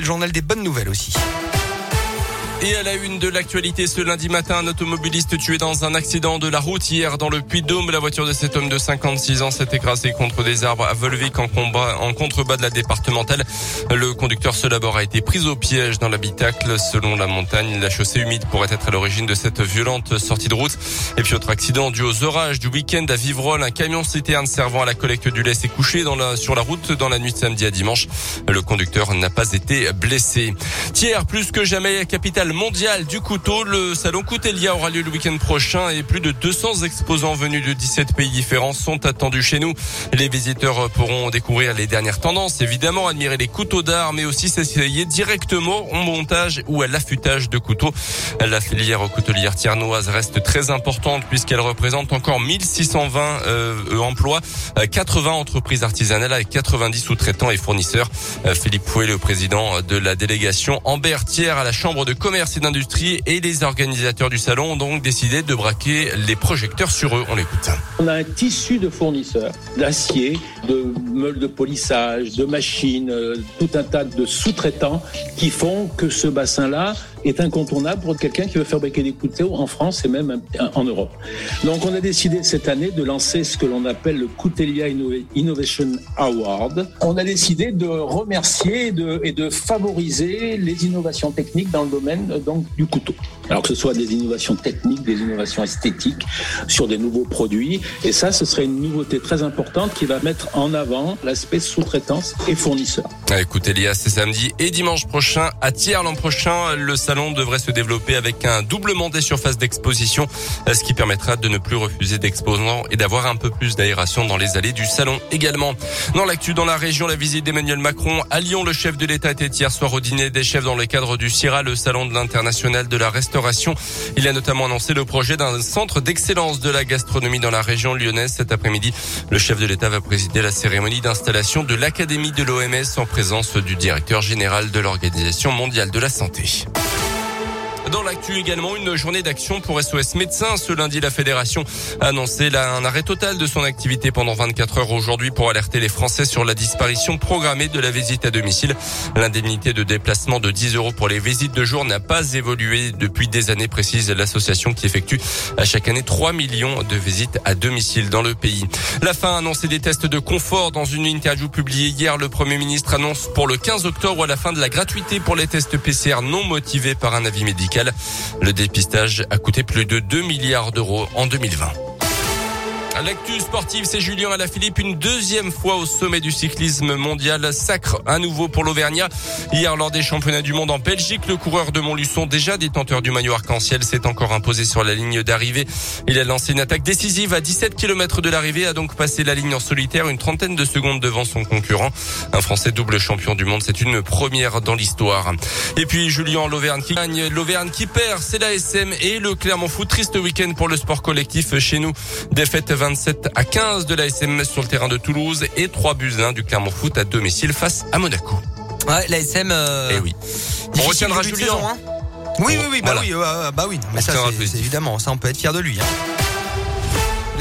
le journal des bonnes nouvelles aussi. Et à la une de l'actualité ce lundi matin, un automobiliste tué dans un accident de la route hier dans le Puy-de-Dôme. La voiture de cet homme de 56 ans s'est écrasée contre des arbres à Volvic en combat, en contrebas de la départementale. Le conducteur seul à bord a été pris au piège dans l'habitacle. Selon la montagne, la chaussée humide pourrait être à l'origine de cette violente sortie de route. Et puis autre accident dû aux orages du week-end à Vivrolles. Un camion citerne servant à la collecte du lait s'est couché dans la, sur la route dans la nuit de samedi à dimanche. Le conducteur n'a pas été blessé. Tiers, plus que jamais, capitale mondial du couteau. Le salon Coutelia aura lieu le week-end prochain et plus de 200 exposants venus de 17 pays différents sont attendus chez nous. Les visiteurs pourront découvrir les dernières tendances, évidemment, admirer les couteaux d'art, mais aussi s'essayer directement au montage ou à l'affûtage de couteaux. La filière coutelière tiernoise reste très importante puisqu'elle représente encore 1620 euh, emplois, 80 entreprises artisanales avec 90 sous-traitants et fournisseurs. Euh, Philippe Pouet, le président de la délégation Amber à la Chambre de commerce d'industrie et les organisateurs du salon ont donc décidé de braquer les projecteurs sur eux. On l'écoute. On a un tissu de fournisseurs d'acier, de meules de polissage, de machines, euh, tout un tas de sous-traitants qui font que ce bassin-là est incontournable pour quelqu'un qui veut fabriquer des couteaux en France et même en Europe. Donc on a décidé cette année de lancer ce que l'on appelle le Coutelia Innovation Award. On a décidé de remercier et de, et de favoriser les innovations techniques dans le domaine donc, du couteau. Alors que ce soit des innovations techniques, des innovations esthétiques sur des nouveaux produits. Et ça, ce serait une nouveauté très importante qui va mettre en avant l'aspect sous-traitance et fournisseur. Écoutez, Elias, c'est samedi et dimanche prochain à Thiers l'an prochain. Le salon devrait se développer avec un doublement des surfaces d'exposition, ce qui permettra de ne plus refuser d'exposants et d'avoir un peu plus d'aération dans les allées du salon également. Dans l'actu, dans la région, la visite d'Emmanuel Macron à Lyon, le chef de l'État était hier soir au dîner des chefs dans le cadre du CIRA, le salon de l'international de la restauration. Il a notamment annoncé le projet d'un centre d'excellence de la gastronomie dans la région lyonnaise. Cet après-midi, le chef de l'État va présider la cérémonie d'installation de l'Académie de l'OMS en présence du directeur général de l'Organisation mondiale de la santé. Dans l'actu également, une journée d'action pour SOS Médecins. Ce lundi, la fédération a annoncé un arrêt total de son activité pendant 24 heures aujourd'hui pour alerter les Français sur la disparition programmée de la visite à domicile. L'indemnité de déplacement de 10 euros pour les visites de jour n'a pas évolué depuis des années, précise l'association qui effectue à chaque année 3 millions de visites à domicile dans le pays. La fin a annoncé des tests de confort dans une interview publiée hier. Le Premier ministre annonce pour le 15 octobre la fin de la gratuité pour les tests PCR non motivés par un avis médical. Le dépistage a coûté plus de 2 milliards d'euros en 2020. L'actu sportive, c'est Julien Alaphilippe, une deuxième fois au sommet du cyclisme mondial. Sacre à nouveau pour l'Auvergnat. Hier, lors des championnats du monde en Belgique, le coureur de Montluçon, déjà détenteur du maillot arc-en-ciel, s'est encore imposé sur la ligne d'arrivée. Il a lancé une attaque décisive à 17 km de l'arrivée, a donc passé la ligne en solitaire une trentaine de secondes devant son concurrent. Un Français double champion du monde, c'est une première dans l'histoire. Et puis, Julien l'Auvergne qui gagne, l'Auvergne qui perd, c'est la SM et le Clermont Foot. Triste week-end pour le sport collectif chez nous. Défaite 20 27 à 15 de la SM sur le terrain de Toulouse et 3 buts 1 du Clermont Foot à domicile face à Monaco. Ouais, la SM. Euh... Eh oui. On retiendra Julien. Hein oui, oui, oui, bah oui, bah oui. Mais ça, c'est évidemment, ça, on peut être fier de lui. Hein.